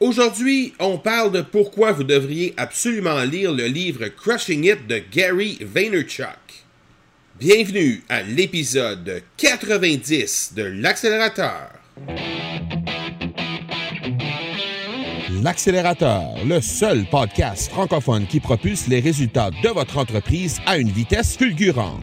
Aujourd'hui, on parle de pourquoi vous devriez absolument lire le livre Crushing It de Gary Vaynerchuk. Bienvenue à l'épisode 90 de l'accélérateur. L'accélérateur, le seul podcast francophone qui propulse les résultats de votre entreprise à une vitesse fulgurante.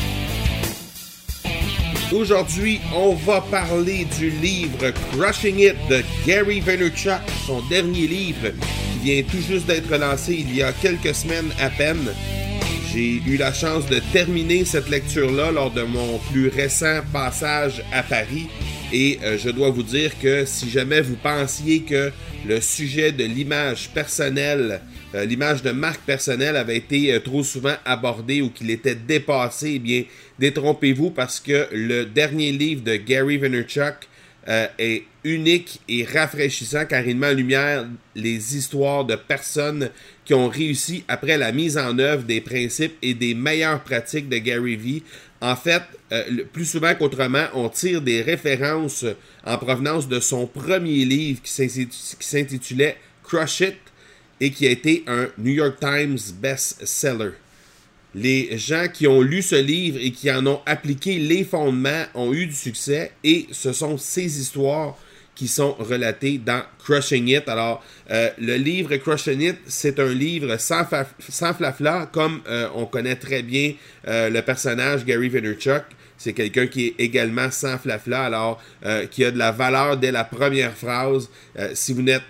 Aujourd'hui, on va parler du livre Crushing It de Gary Vaynerchuk, son dernier livre qui vient tout juste d'être lancé il y a quelques semaines à peine. J'ai eu la chance de terminer cette lecture-là lors de mon plus récent passage à Paris. Et euh, je dois vous dire que si jamais vous pensiez que le sujet de l'image personnelle, euh, l'image de marque personnelle avait été euh, trop souvent abordé ou qu'il était dépassé, eh bien, détrompez-vous parce que le dernier livre de Gary Vaynerchuk est unique et rafraîchissant car il met en lumière les histoires de personnes qui ont réussi après la mise en œuvre des principes et des meilleures pratiques de Gary Vee. En fait, euh, plus souvent qu'autrement, on tire des références en provenance de son premier livre qui s'intitulait Crush It et qui a été un New York Times best-seller. Les gens qui ont lu ce livre et qui en ont appliqué les fondements ont eu du succès et ce sont ces histoires qui sont relatées dans Crushing It. Alors, euh, le livre Crushing It, c'est un livre sans, sans flafla, comme euh, on connaît très bien euh, le personnage Gary Vaynerchuk. C'est quelqu'un qui est également sans flafla, alors qui a de la valeur dès la première phrase. si vous n'êtes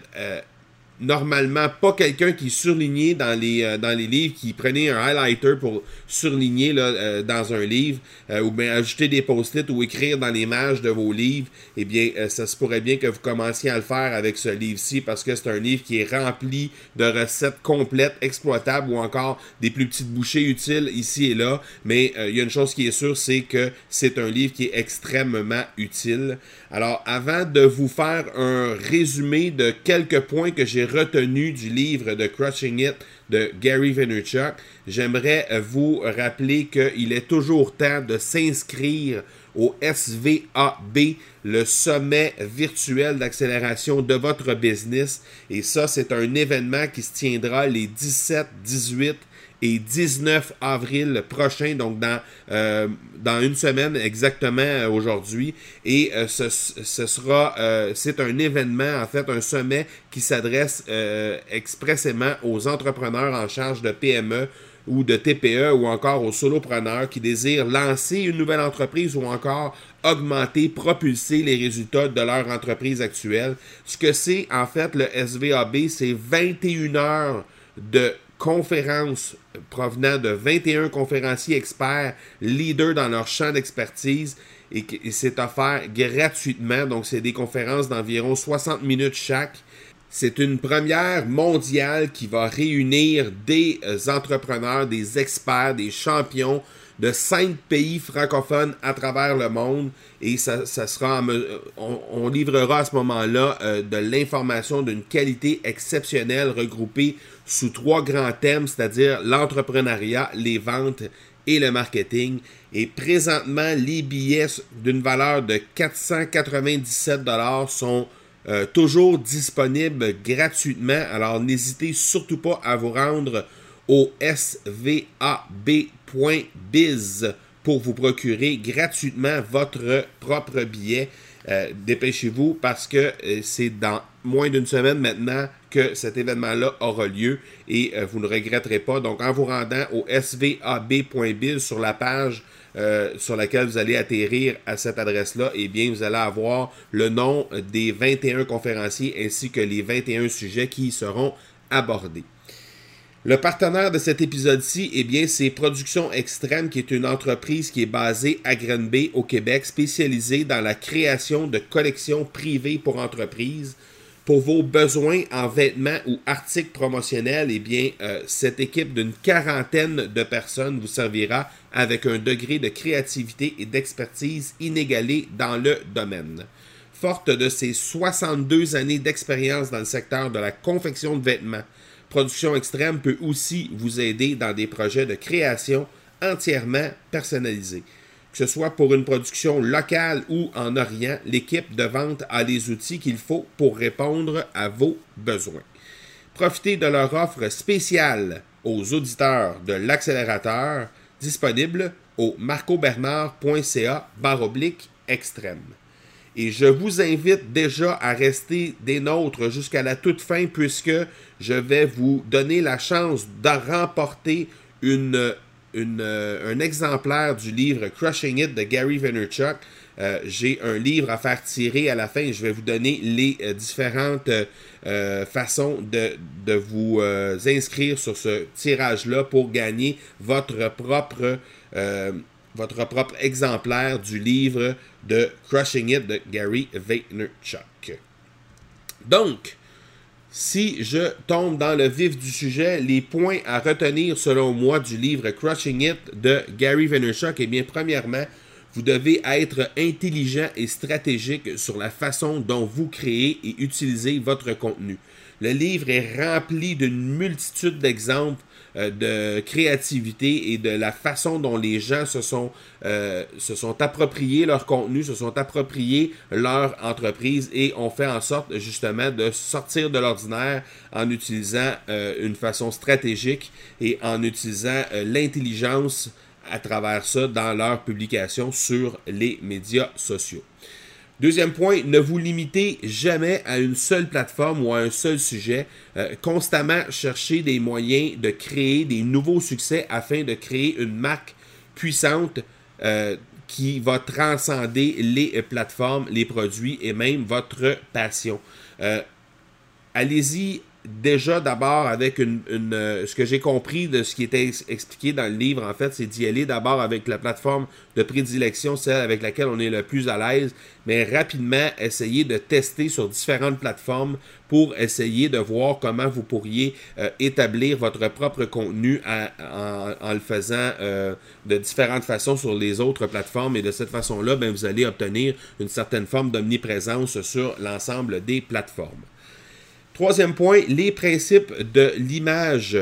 normalement pas quelqu'un qui surligné dans les, euh, dans les livres, qui prenait un highlighter pour surligner là, euh, dans un livre, euh, ou bien ajouter des post-it ou écrire dans les mages de vos livres, eh bien, ça se pourrait bien que vous commenciez à le faire avec ce livre-ci parce que c'est un livre qui est rempli de recettes complètes, exploitables ou encore des plus petites bouchées utiles ici et là. Mais il y a une chose qui est sûre, c'est que c'est un livre qui est extrêmement utile. Alors, avant de vous faire un résumé de quelques points que j'ai retenus du livre de Crushing It de Gary Vaynerchuk, j'aimerais vous rappeler qu'il est toujours temps de s'inscrire au SVAB, le sommet virtuel d'accélération de votre business. Et ça, c'est un événement qui se tiendra les 17, 18 et 19 avril prochain, donc dans, euh, dans une semaine exactement euh, aujourd'hui. Et euh, ce, ce, sera, c'est un événement, en fait, un sommet qui s'adresse expressément aux entrepreneurs en charge de PME ou de TPE ou encore aux solopreneurs qui désirent lancer une nouvelle entreprise ou encore augmenter, propulser les résultats de leur entreprise actuelle. Ce que c'est en fait le SVAB, c'est 21 heures de conférences provenant de 21 conférenciers experts, leaders dans leur champ d'expertise, et, c'est offert gratuitement. Donc, c'est des conférences d'environ 60 minutes chaque. C'est une première mondiale qui va réunir des euh, entrepreneurs, des experts, des champions de cinq pays francophones à travers le monde et ça, sera on, livrera à ce moment-là euh, de l'information d'une qualité exceptionnelle regroupée sous trois grands thèmes, c'est-à-dire l'entrepreneuriat, les ventes et le marketing. Et présentement, les billets d'une valeur de 497 dollars sont euh, toujours disponibles gratuitement. Alors n'hésitez surtout pas à vous rendre au pour vous procurer gratuitement votre propre billet. Euh, dépêchez-vous parce que euh, c'est dans moins d'une semaine maintenant que cet événement-là aura lieu et euh, vous ne regretterez pas. Donc, en vous rendant au svab.biz sur la page sur laquelle vous allez atterrir à cette adresse-là, eh bien, vous allez avoir le nom des 21 conférenciers ainsi que les 21 sujets qui y seront abordés. Le partenaire de cet épisode-ci, eh bien, c'est Production Extrême, qui est une entreprise qui est basée à Grenby, au Québec, spécialisée dans la création de collections privées pour entreprises. Pour vos besoins en vêtements ou articles promotionnels, eh bien, euh, cette équipe d'une quarantaine de personnes vous servira avec un degré de créativité et d'expertise inégalé dans le domaine. Forte de ses 62 années d'expérience dans le secteur de la confection de vêtements, Production Extrême peut aussi vous aider dans des projets de création entièrement personnalisés. Que ce soit pour une production locale ou en Orient, l'équipe de vente a les outils qu'il faut pour répondre à vos besoins. Profitez de leur offre spéciale aux auditeurs de l'accélérateur disponible au marcobernard.ca oblique extrême. Et je vous invite déjà à rester des nôtres jusqu'à la toute fin puisque je vais vous donner la chance de remporter une euh, un exemplaire du livre Crushing It de Gary Vaynerchuk. Euh, j'ai un livre à faire tirer à la fin je vais vous donner les euh, différentes façons de, de vous inscrire sur ce tirage-là pour gagner votre propre, votre propre exemplaire du livre de Crushing It de Gary Vaynerchuk. Donc, si je tombe dans le vif du sujet, les points à retenir selon moi du livre Crushing It de Gary Vaynerchuk, eh bien, premièrement, vous devez être intelligent et stratégique sur la façon dont vous créez et utilisez votre contenu. Le livre est rempli d'une multitude d'exemples euh, de créativité et de la façon dont les gens se sont, euh, sont appropriés leur contenu, se sont appropriés leur entreprise et ont fait en sorte justement de sortir de l'ordinaire en utilisant euh, une façon stratégique et en utilisant l'intelligence à travers ça dans leur publication sur les médias sociaux. Deuxième point, ne vous limitez jamais à une seule plateforme ou à un seul sujet. Euh, constamment chercher des moyens de créer des nouveaux succès afin de créer une marque puissante euh, qui va transcender les plateformes, les produits et même votre passion. Euh, allez-y déjà d'abord avec une, euh, ce que j'ai compris de ce qui était expliqué dans le livre en fait c'est d'y aller d'abord avec la plateforme de prédilection celle avec laquelle on est le plus à l'aise mais rapidement essayer de tester sur différentes plateformes pour essayer de voir comment vous pourriez euh, établir votre propre contenu en, le faisant euh, de différentes façons sur les autres plateformes. Et de cette façon là ben, vous allez obtenir une certaine forme d'omniprésence sur l'ensemble des plateformes Troisième point, les principes de l'image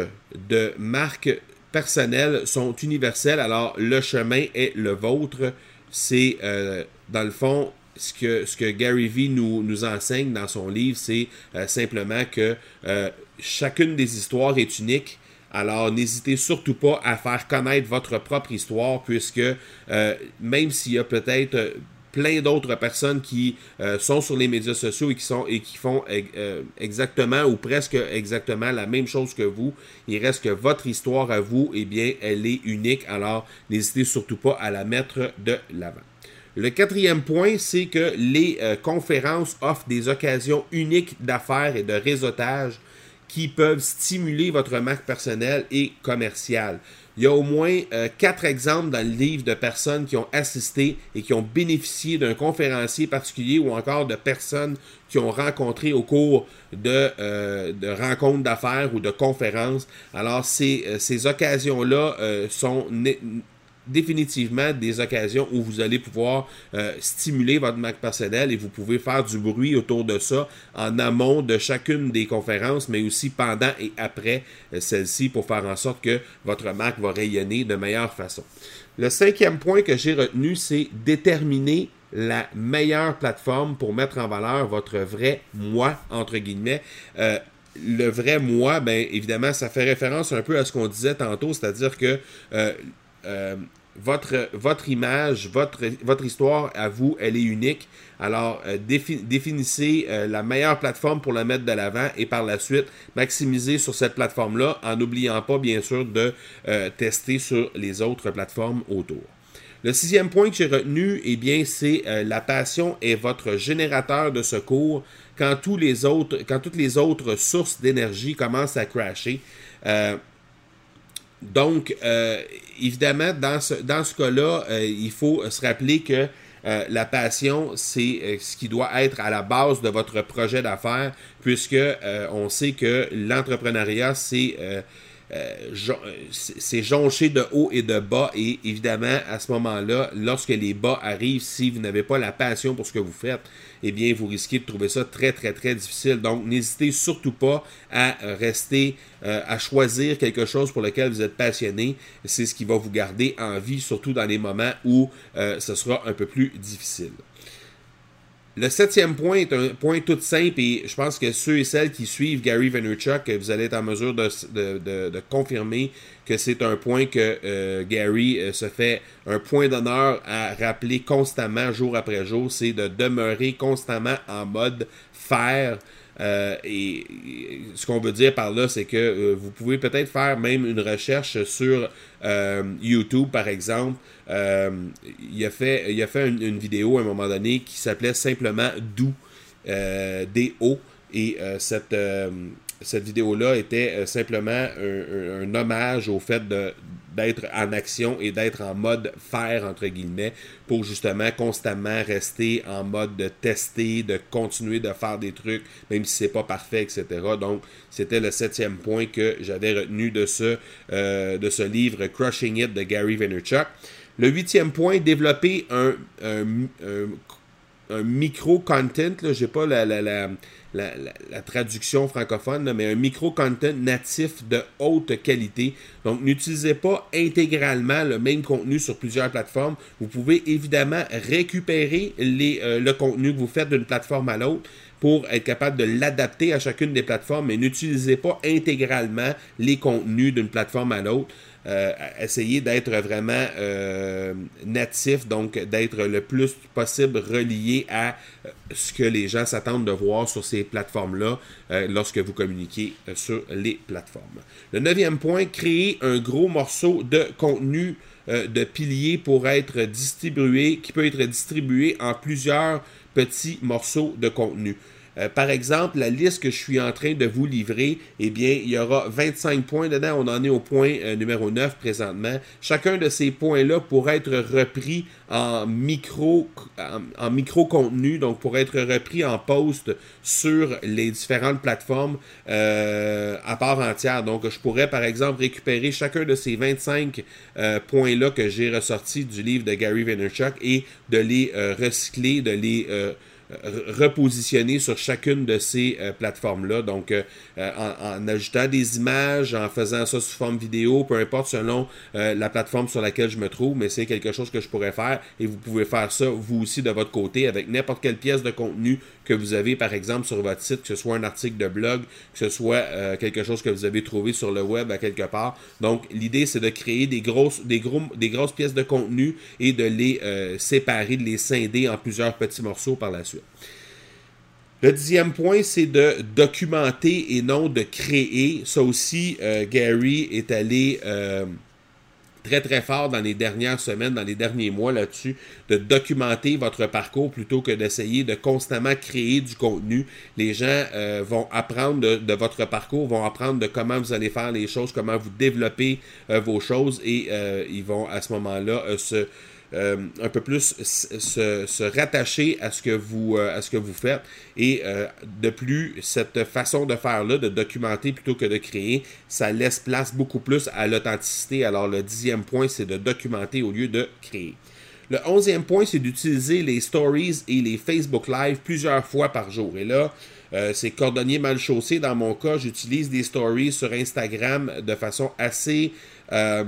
de marque personnelle sont universels. Alors, le chemin est le vôtre. C'est, euh, dans le fond, ce que, ce que Gary Vee nous, enseigne dans son livre, c'est euh, simplement que euh, chacune des histoires est unique. Alors, n'hésitez surtout pas à faire connaître votre propre histoire, puisque même s'il y a peut-être plein d'autres personnes qui euh, sont sur les médias sociaux et qui sont et qui font euh, exactement ou presque exactement la même chose que vous. Il reste que votre histoire à vous, eh bien, elle est unique. Alors, n'hésitez surtout pas à la mettre de l'avant. Le quatrième point, c'est que les euh, conférences offrent des occasions uniques d'affaires et de réseautage qui peuvent stimuler votre marque personnelle et commerciale. Il y a au moins euh, quatre exemples dans le livre de personnes qui ont assisté et qui ont bénéficié d'un conférencier particulier ou encore de personnes qui ont rencontré au cours de, euh, rencontres d'affaires ou de conférences. Alors, ces, euh, ces occasions-là sont définitivement des occasions où vous allez pouvoir euh, stimuler votre marque personnelle et vous pouvez faire du bruit autour de ça en amont de chacune des conférences, mais aussi pendant et après euh, celle-ci pour faire en sorte que votre marque va rayonner de meilleure façon. Le cinquième point que j'ai retenu, c'est déterminer la meilleure plateforme pour mettre en valeur votre vrai moi, entre guillemets. Euh, le vrai moi, bien évidemment, ça fait référence un peu à ce qu'on disait tantôt, c'est-à-dire que votre, image, votre, votre histoire à vous, elle est unique. Alors, euh, définissez euh, la meilleure plateforme pour la mettre de l'avant et par la suite, maximisez sur cette plateforme-là en n'oubliant pas, bien sûr, de euh, tester sur les autres plateformes autour. Le sixième point que j'ai retenu, eh bien, c'est la passion est votre générateur de secours quand, tous les autres, quand toutes les autres sources d'énergie commencent à crasher. Donc, euh, évidemment, dans ce, dans ce cas-là, euh, il faut se rappeler que la passion, c'est ce qui doit être à la base de votre projet d'affaires, puisque on sait que l'entrepreneuriat, c'est euh, euh, c'est jonché de haut et de bas. Et évidemment, à ce moment-là, lorsque les bas arrivent, si vous n'avez pas la passion pour ce que vous faites, eh bien, vous risquez de trouver ça très, très, très difficile. Donc, n'hésitez surtout pas à rester, euh, à choisir quelque chose pour lequel vous êtes passionné. C'est ce qui va vous garder en vie, surtout dans les moments où ce sera un peu plus difficile. Le septième point est un point tout simple et je pense que ceux et celles qui suivent Gary Vaynerchuk, vous allez être en mesure de, confirmer que c'est un point que euh, Gary euh, se fait un point d'honneur à rappeler constamment, jour après jour, c'est de demeurer constamment en mode faire. Euh, et, ce qu'on veut dire par là, c'est que vous pouvez peut-être faire même une recherche sur YouTube, par exemple, euh, il a fait, il a fait une, vidéo à un moment donné qui s'appelait simplement Do, euh, D-O. Et euh, cette, cette vidéo-là était simplement un, hommage au fait de, d'être en action et d'être en mode faire, entre guillemets, pour justement constamment rester en mode de tester, de continuer de faire des trucs, même si c'est pas parfait, etc. Donc, c'était le septième point que j'avais retenu de ce, de ce livre Crushing It de Gary Vaynerchuk. Le huitième point, développer un, micro-content. Je n'ai pas la, traduction francophone, mais un micro-content natif de haute qualité. Donc, n'utilisez pas intégralement le même contenu sur plusieurs plateformes. Vous pouvez évidemment récupérer euh, le contenu que vous faites d'une plateforme à l'autre pour être capable de l'adapter à chacune des plateformes, mais n'utilisez pas intégralement les contenus d'une plateforme à l'autre. Euh, essayer d'être vraiment euh, natif, donc d'être le plus possible relié à euh, ce que les gens s'attendent de voir sur ces plateformes-là lorsque vous communiquez sur les plateformes. Le neuvième point, créer un gros morceau de contenu de pilier pour être distribué, qui peut être distribué en plusieurs petits morceaux de contenu. Euh, par exemple, la liste que je suis en train de vous livrer, eh bien, il y aura 25 points dedans. On en est au point euh, numéro 9 présentement. Chacun de ces points-là pourrait être repris en micro, en, micro contenu, donc pour être repris en post sur les différentes plateformes euh, à part entière. Donc, je pourrais, par exemple, récupérer chacun de ces 25 points-là que j'ai ressortis du livre de Gary Vaynerchuk et de les recycler, de les repositionner sur chacune de ces euh, plateformes-là. Donc, euh, euh, en, ajoutant des images, en faisant ça sous forme vidéo, peu importe selon la plateforme sur laquelle je me trouve, mais c'est quelque chose que je pourrais faire et vous pouvez faire ça vous aussi de votre côté avec n'importe quelle pièce de contenu que vous avez, par exemple, sur votre site, que ce soit un article de blog, que ce soit quelque chose que vous avez trouvé sur le web à quelque part. Donc, l'idée, c'est de créer des grosses, des, gros, des grosses pièces de contenu et de les séparer, de les scinder en plusieurs petits morceaux par la suite. Le dixième point, c'est de documenter et non de créer. Ça aussi, euh, Gary est allé euh, très très fort dans les dernières semaines, dans les derniers mois là-dessus, de documenter votre parcours plutôt que d'essayer de constamment créer du contenu. Les gens euh, vont apprendre de, votre parcours, vont apprendre de comment vous allez faire les choses, comment vous développez vos choses et ils vont à ce moment-là se euh, un peu plus se, rattacher à ce que vous, euh, à ce que vous faites. Et euh, de plus, cette façon de faire-là, de documenter plutôt que de créer, ça laisse place beaucoup plus à l'authenticité. Alors le dixième point, c'est de documenter au lieu de créer. Le onzième point, c'est d'utiliser les stories et les Facebook Live plusieurs fois par jour. Et là, c'est cordonnier mal chaussé. Dans mon cas, j'utilise des stories sur Instagram de façon assez euh,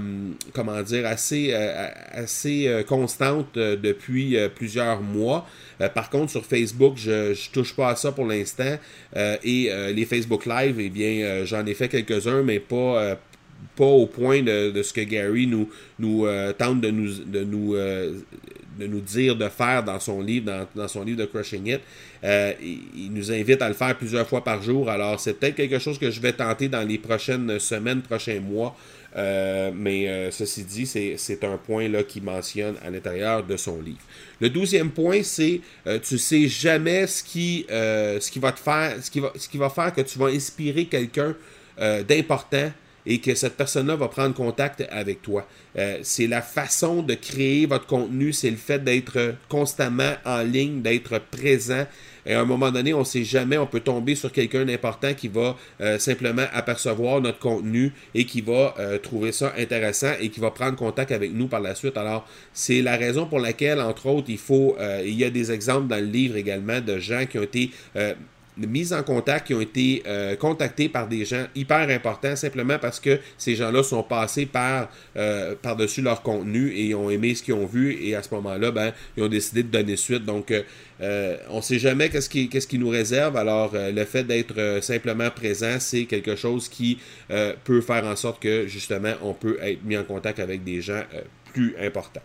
comment dire, assez, euh, assez euh, constante depuis plusieurs mois. par contre, sur Facebook, je ne touche pas à ça pour l'instant. et les Facebook Live, eh bien, j'en ai fait quelques-uns, mais pas pas au point de, ce que Gary nous, nous tente de nous, de, nous, de nous dire de faire dans son livre, dans, son livre de Crushing It. il, nous invite à le faire plusieurs fois par jour. Alors, c'est peut-être quelque chose que je vais tenter dans les prochaines semaines, prochains mois. Euh, mais euh, ceci dit, c'est un point là qu'il mentionne à l'intérieur de son livre. Le douzième point, c'est euh, tu sais jamais ce qui va te faire, ce qui va, ce qui va faire que tu vas inspirer quelqu'un d'important et que cette personne-là va prendre contact avec toi. Euh, c'est la façon de créer votre contenu, c'est le fait d'être constamment en ligne, d'être présent. Et à un moment donné, on ne sait jamais, on peut tomber sur quelqu'un d'important qui va euh, simplement apercevoir notre contenu et qui va euh, trouver ça intéressant et qui va prendre contact avec nous par la suite. Alors, c'est la raison pour laquelle, entre autres, il faut, il y a des exemples dans le livre également de gens qui ont été mise en contact qui ont été euh, contactés par des gens hyper importants simplement parce que ces gens-là sont passés par euh, par-dessus leur contenu et ont aimé ce qu'ils ont vu et à ce moment-là, ben, ils ont décidé de donner suite. Donc, euh, on ne sait jamais qu'est-ce qui, qu'est-ce qui nous réserve. Alors, le fait d'être simplement présent, c'est quelque chose qui peut faire en sorte que justement, on peut être mis en contact avec des gens plus importants.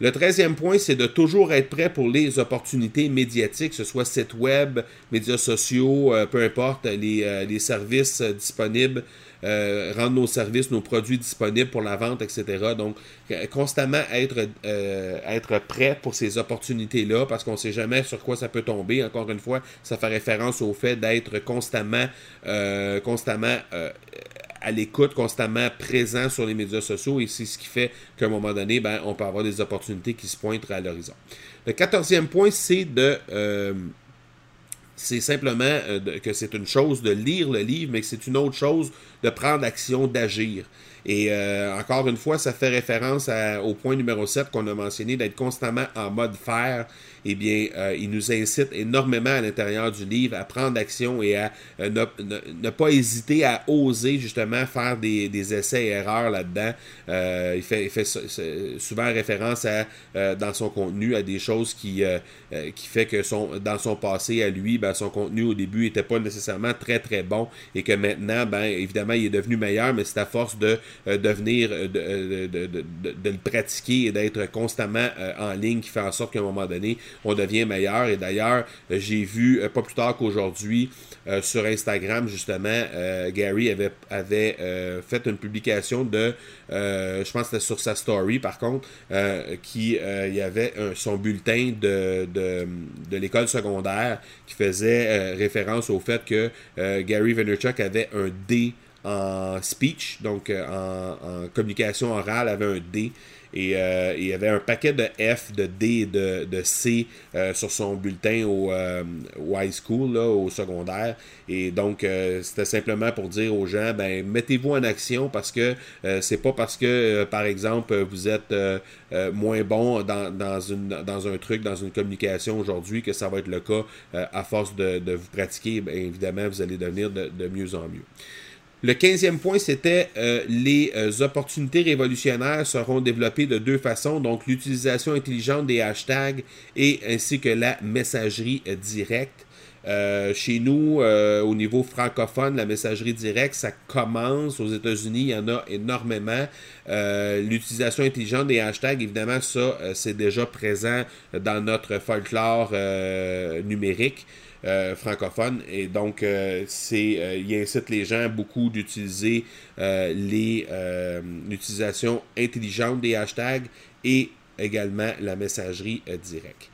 Le treizième point, c'est de toujours être prêt pour les opportunités médiatiques, que ce soit site web, médias sociaux, euh, peu importe, les, euh, services euh, disponibles, rendre nos services, nos produits disponibles pour la vente, etc. Donc, constamment être, être prêt pour ces opportunités-là, parce qu'on ne sait jamais sur quoi ça peut tomber. Encore une fois, ça fait référence au fait d'être constamment, constamment à l'écoute, constamment présent sur les médias sociaux et c'est ce qui fait qu'à un moment donné, ben, on peut avoir des opportunités qui se pointent à l'horizon. Le quatorzième point, c'est de... Euh, c'est simplement euh, que c'est une chose de lire le livre, mais que c'est une autre chose de prendre action, d'agir. Et euh, encore une fois, ça fait référence au point numéro 7 qu'on a mentionné, d'être constamment en mode faire eh bien, euh, il nous incite énormément à l'intérieur du livre à prendre action et à euh, ne, pas hésiter à oser justement faire des, essais et erreurs là-dedans. Euh, il fait, souvent référence à, dans son contenu à des choses qui, qui fait que son, dans son passé à lui, ben, son contenu au début n'était pas nécessairement très très bon et que maintenant, ben, évidemment, il est devenu meilleur, mais c'est à force de devenir, de, de, le pratiquer et d'être constamment en ligne qui fait en sorte qu'à un moment donné, on devient meilleur. Et d'ailleurs, j'ai vu, euh, pas plus tard qu'aujourd'hui, euh, sur Instagram, justement, euh, Gary avait, fait une publication de, je pense que c'était sur sa story, par contre, qui y avait son bulletin de, l'école secondaire qui faisait référence au fait que Gary Vaynerchuk avait un D en speech, donc en communication orale, avait un D. Et euh, il y avait un paquet de F, de D de, de C euh, sur son bulletin au, euh, high school, là, au secondaire. Et donc, c'était simplement pour dire aux gens, ben, mettez-vous en action parce que c'est pas parce que, par exemple, vous êtes moins bon dans, dans, une, dans un truc, dans une communication aujourd'hui que ça va être le cas à force de, de vous pratiquer. Bien, évidemment, vous allez devenir de, de mieux en mieux. Le quinzième point, c'était euh, les euh, opportunités révolutionnaires seront développées de deux façons, donc l'utilisation intelligente des hashtags et ainsi que la messagerie euh, directe. chez nous, au niveau francophone, la messagerie directe, ça commence. Aux États-Unis, il y en a énormément. L'utilisation intelligente des hashtags, évidemment, ça, c'est déjà présent dans notre folklore numérique. Euh, francophone. Et donc, euh, c'est, euh, il incite les gens beaucoup d'utiliser les, l'utilisation intelligente des hashtags et également la messagerie directe.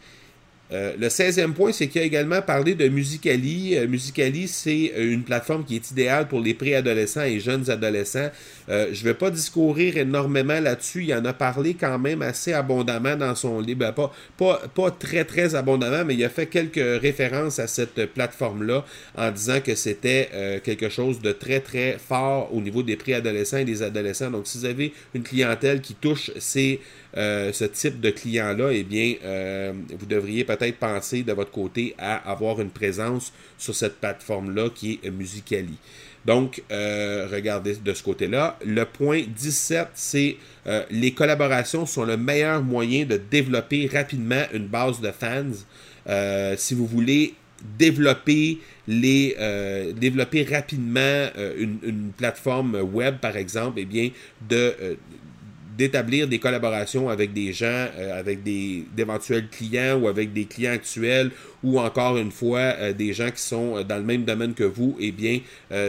Euh, le 16e point, c'est qu'il a également parlé de Musicali. Euh, Musicali, c'est euh, une plateforme qui est idéale pour les préadolescents et jeunes adolescents. je ne vais pas discourir énormément là-dessus. Il en a parlé quand même assez abondamment dans son livre. Ben, pas, pas, pas, très, très abondamment, mais il a fait quelques références à cette plateforme-là en disant que c'était quelque chose de très, très fort au niveau des préadolescents et des adolescents. Donc, si vous avez une clientèle qui touche ces euh, ce type de client-là, eh bien, euh, vous devriez peut-être penser de votre côté à avoir une présence sur cette plateforme-là qui est Musicali. Donc, euh, regardez de ce côté-là. Le point 17, c'est les collaborations sont le meilleur moyen de développer rapidement une base de fans. si vous voulez développer rapidement une, une, plateforme web par exemple eh bien de d'établir des collaborations avec des gens, euh, avec des d'éventuels clients ou avec des clients actuels ou encore une fois euh, des gens qui sont euh, dans le même domaine que vous, eh bien,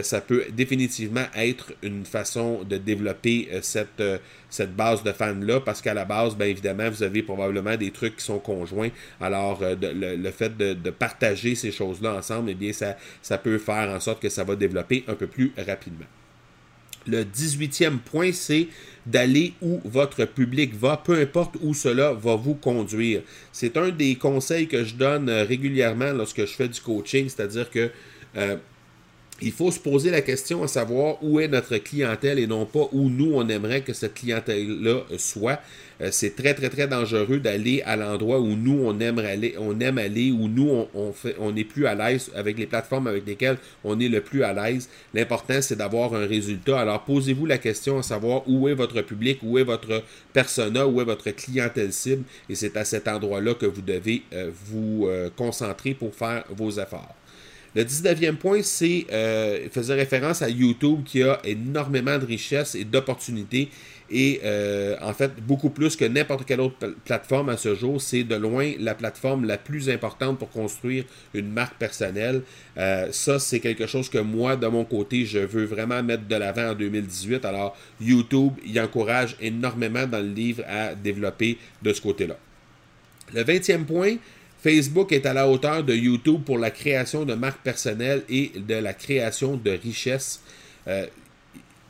ça peut définitivement être une façon de développer cette, base de fans-là parce qu'à la base, bien évidemment, vous avez probablement des trucs qui sont conjoints. Alors, le, fait de, partager ces choses-là ensemble, eh bien, ça peut faire en sorte que ça va développer un peu plus rapidement. Le 18e point, c'est d'aller où votre public va, peu importe où cela va vous conduire. C'est un des conseils que je donne régulièrement lorsque je fais du coaching, c'est-à-dire que il faut se poser la question à savoir où est notre clientèle et non pas où nous, on aimerait que cette clientèle-là soit. Euh, c'est très, très, très dangereux d'aller à l'endroit où nous, on aime aller, on où nous, on est plus à l'aise avec les plateformes avec lesquelles on est le plus à l'aise. L'important, c'est d'avoir un résultat. Alors, posez-vous la question à savoir où est votre public, où est votre persona, où est votre clientèle cible. Et c'est à cet endroit-là que vous devez euh, vous euh, concentrer pour faire vos efforts. Le 19e point, c'est euh, faisait référence à YouTube qui a énormément de richesses et d'opportunités. Et euh, en fait, beaucoup plus que n'importe quelle autre plateforme à ce jour, c'est de loin la plateforme la plus importante pour construire une marque personnelle. Euh, ça, c'est quelque chose que moi, de mon côté, je veux vraiment mettre de l'avant en 2018. Alors, YouTube, il encourage énormément dans le livre à développer de ce côté-là. Le 20e point, Facebook est à la hauteur de YouTube pour la création de marques personnelles et de la création de richesses. Euh,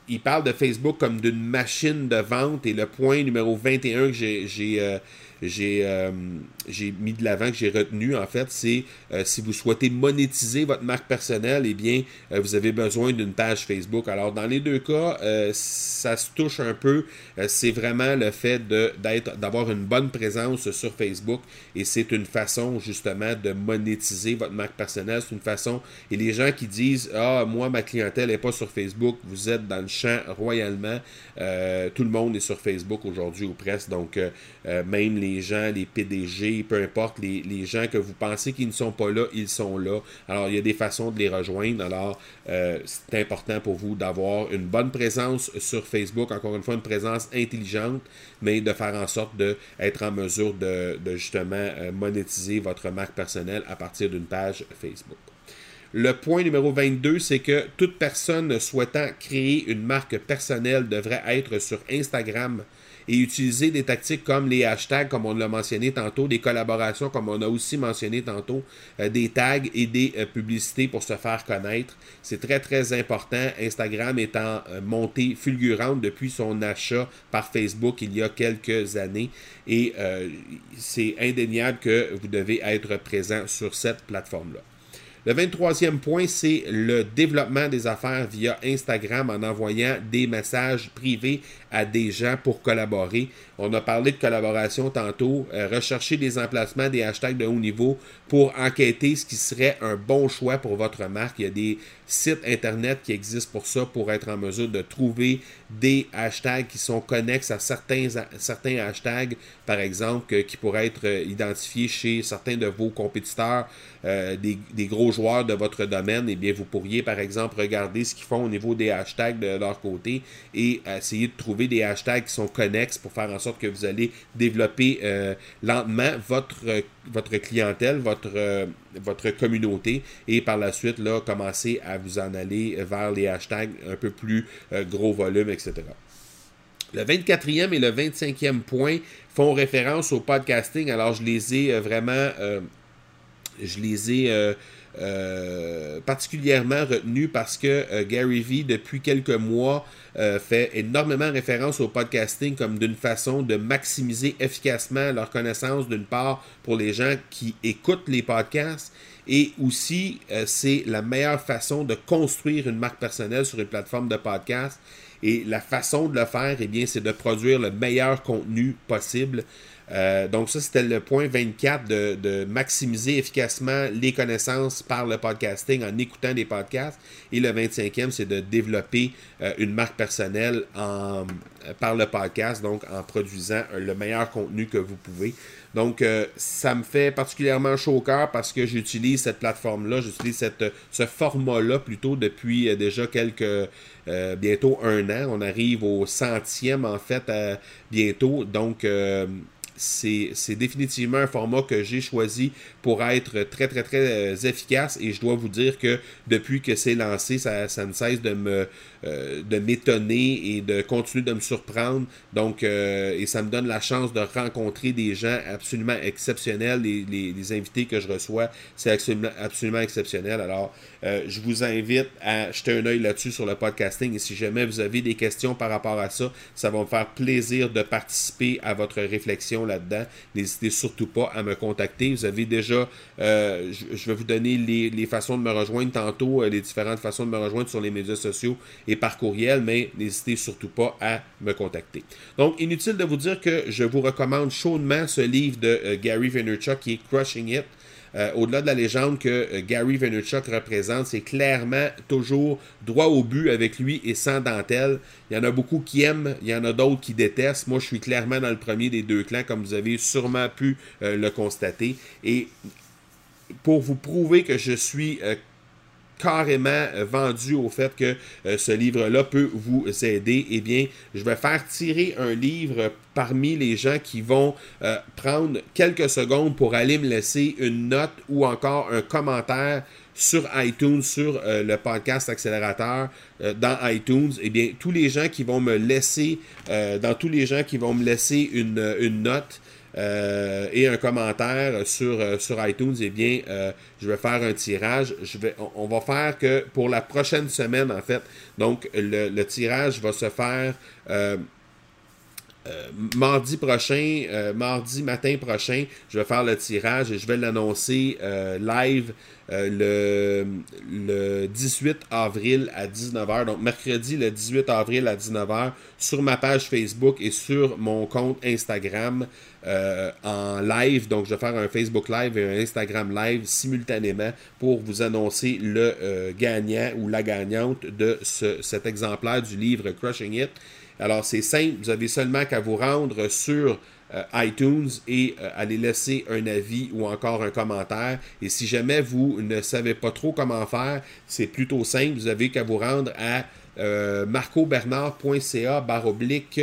il parle de Facebook comme d'une machine de vente et le point numéro 21 que j'ai euh, euh, j'ai mis de l'avant, que j'ai retenu, en fait, c'est euh, si vous souhaitez monétiser votre marque personnelle, eh bien, euh, vous avez besoin d'une page Facebook. Alors, dans les deux cas, ça se touche un peu. c'est vraiment le fait d'avoir une bonne présence sur Facebook et c'est une façon, justement, de monétiser votre marque personnelle. C'est une façon. Et les gens qui disent Ah, moi, ma clientèle n'est pas sur Facebook, vous êtes dans le champ royalement. tout le monde est sur Facebook aujourd'hui ou presque. Donc, même les gens, les PDG, peu importe, les, gens que vous pensez qu'ils ne sont pas là, ils sont là. Alors, il y a des façons de les rejoindre. Alors, euh, c'est important pour vous d'avoir une bonne présence sur Facebook, encore une fois, une présence intelligente, mais de faire en sorte d'être en mesure de, justement euh, monétiser votre marque personnelle à partir d'une page Facebook. Le point numéro 22, c'est que toute personne souhaitant créer une marque personnelle devrait être sur Instagram et utiliser des tactiques comme les hashtags, comme on l'a mentionné tantôt, des collaborations, comme on a aussi mentionné tantôt, euh, des tags et des euh, publicités pour se faire connaître. C'est très, très important. Instagram est en euh, montée fulgurante depuis son achat par Facebook il y a quelques années et c'est indéniable que vous devez être présent sur cette plateforme-là. Le 23e point, c'est le développement des affaires via Instagram en envoyant des messages privés à des gens pour collaborer. On a parlé de collaboration tantôt. Euh, rechercher des emplacements, des hashtags de haut niveau pour enquêter ce qui serait un bon choix pour votre marque. Il y a des sites internet qui existent pour ça, pour être en mesure de trouver des hashtags qui sont connexes à certains, certains hashtags, par exemple, qui pourraient être euh, identifiés chez certains de vos compétiteurs, euh, des, des, gros joueurs de votre domaine. Eh bien, vous pourriez, par exemple, regarder ce qu'ils font au niveau des hashtags de leur côté et essayer de trouver des hashtags qui sont connexes pour faire en sorte que vous allez développer euh, lentement votre, votre clientèle, votre, votre communauté et par la suite, là, commencer à vous en aller vers les hashtags un peu plus gros volume, etc. Le 24e et le 25e point font référence au podcasting. Alors, je les ai euh, vraiment. Euh, je les ai euh, particulièrement retenus parce que Gary Vee, depuis quelques mois, fait énormément référence au podcasting comme d'une façon de maximiser efficacement leur connaissance, d'une part, pour les gens qui écoutent les podcasts. Et aussi, c'est la meilleure façon de construire une marque personnelle sur une plateforme de podcast et la façon de le faire, eh bien, c'est de produire le meilleur contenu possible. Euh, donc ça, c'était le point 24 de, maximiser efficacement les connaissances par le podcasting en écoutant des podcasts. Et le 25e, c'est de développer euh, une marque personnelle en, par le podcast, donc en produisant le meilleur contenu que vous pouvez. Donc, euh, ça me fait particulièrement chaud au cœur parce que j'utilise cette plateforme-là, j'utilise ce format-là plutôt depuis euh, déjà quelques, euh, bientôt un an. On arrive au centième, en fait, bientôt. Donc, c'est définitivement un format que j'ai choisi pour être très, très, très euh, efficace. Et je dois vous dire que depuis que c'est lancé, ça, ça, ne cesse de me euh, de m'étonner et de continuer de me surprendre. Donc, euh, et ça me donne la chance de rencontrer des gens absolument exceptionnels. Les, invités que je reçois, c'est absolument, absolument exceptionnel. Alors, je vous invite à jeter un œil là-dessus sur le podcasting. Et si jamais vous avez des questions par rapport à ça, ça va me faire plaisir de participer à votre réflexion là-dedans. N'hésitez surtout pas à me contacter. Vous avez déjà, euh, je, vais vous donner les, façons de me rejoindre tantôt, euh, les différentes façons de me rejoindre sur les médias sociaux et par courriel, mais n'hésitez surtout pas à me contacter. Donc, inutile de vous dire que je vous recommande chaudement ce livre de euh, Gary Vaynerchuk qui est Crushing It. Euh, au-delà de la légende que euh, Gary Vaynerchuk représente, c'est clairement toujours droit au but avec lui et sans dentelle. Il y en a beaucoup qui aiment, il y en a d'autres qui détestent. Moi, je suis clairement dans le premier des deux clans, comme vous avez sûrement pu euh, le constater. Et pour vous prouver que je suis carrément euh, vendu au fait que euh, ce livre-là peut vous aider, eh bien, je vais faire tirer un livre parmi les gens qui vont euh, prendre quelques secondes pour aller me laisser une note ou encore un commentaire sur iTunes, sur le podcast accélérateur dans iTunes, eh bien, tous les gens qui vont me laisser, dans tous les gens qui vont me laisser une, une note, euh, et un commentaire sur, euh, sur iTunes, eh bien, euh, je vais faire un tirage. Je vais, on, va faire que pour la prochaine semaine, en fait, donc le, le tirage va se faire mardi prochain, mardi matin prochain, je vais faire le tirage et je vais l'annoncer live le, le 18 avril à 19h. Donc mercredi le 18 avril à 19h sur ma page Facebook et sur mon compte Instagram. Euh, en live. Donc, je vais faire un Facebook Live et un Instagram Live simultanément pour vous annoncer le euh, gagnant ou la gagnante de cet exemplaire du livre Crushing It. Alors, c'est simple, vous avez seulement qu'à vous rendre sur euh, iTunes et aller laisser un avis ou encore un commentaire. Et si jamais vous ne savez pas trop comment faire, c'est plutôt simple. Vous avez qu'à vous rendre à marcobernard.ca baroblique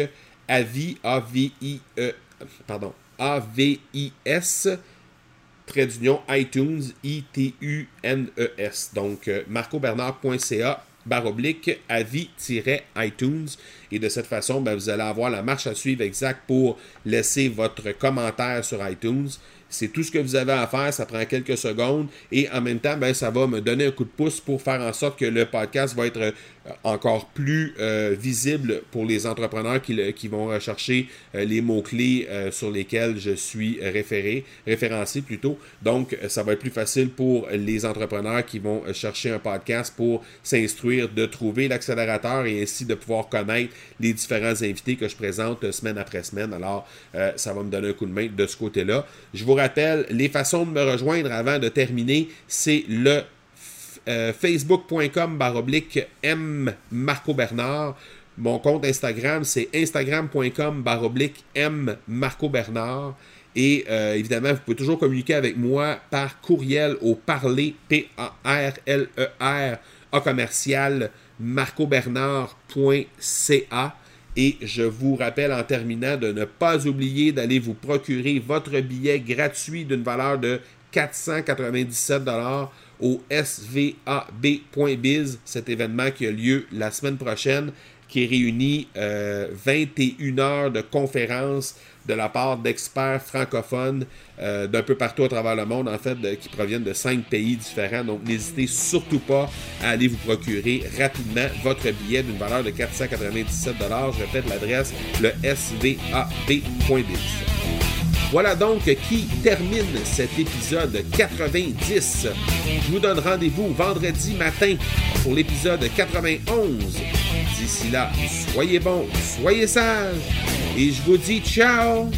avis, A-V-I-E pardon, A-V-I-S, trait d'union iTunes, I-T-U-N-E-S. Donc, euh, marcobernard.ca baroblique avis-iTunes. Et de cette façon, ben, vous allez avoir la marche à suivre exacte pour laisser votre commentaire sur iTunes. C'est tout ce que vous avez à faire, ça prend quelques secondes et en même temps, ben, ça va me donner un coup de pouce pour faire en sorte que le podcast va être encore plus euh, visible pour les entrepreneurs qui, qui vont rechercher euh, les mots-clés sur lesquels je suis référé, référencé plutôt. Donc, ça va être plus facile pour les entrepreneurs qui vont chercher un podcast pour s'instruire de trouver l'accélérateur et ainsi de pouvoir connaître les différents invités que je présente semaine après semaine. Alors, ça va me donner un coup de main de ce côté-là. Je vous rappelle, les façons de me rejoindre avant de terminer, c'est le euh, facebook.com baroblique M Marco Bernard. Mon compte Instagram, c'est instagram.com baroblique M Marco Bernard. Et euh, évidemment, vous pouvez toujours communiquer avec moi par courriel au parler, P-A-R-L-E-R, A commercial, marcobernard.ca. Et je vous rappelle en terminant de ne pas oublier d'aller vous procurer votre billet gratuit d'une valeur de 497 au svab.biz, cet événement qui a lieu la semaine prochaine, qui réunit 21 euh, heures de conférences de la part d'experts francophones euh, d'un peu partout à travers le monde, en fait, qui proviennent de cinq pays différents. Donc, n'hésitez surtout pas à aller vous procurer rapidement votre billet d'une valeur de 497 Je répète l'adresse, le svab.biz. Voilà donc qui termine cet épisode 90. Je vous donne rendez-vous vendredi matin pour l'épisode 91. D'ici là, soyez bons, soyez sages et je vous dis ciao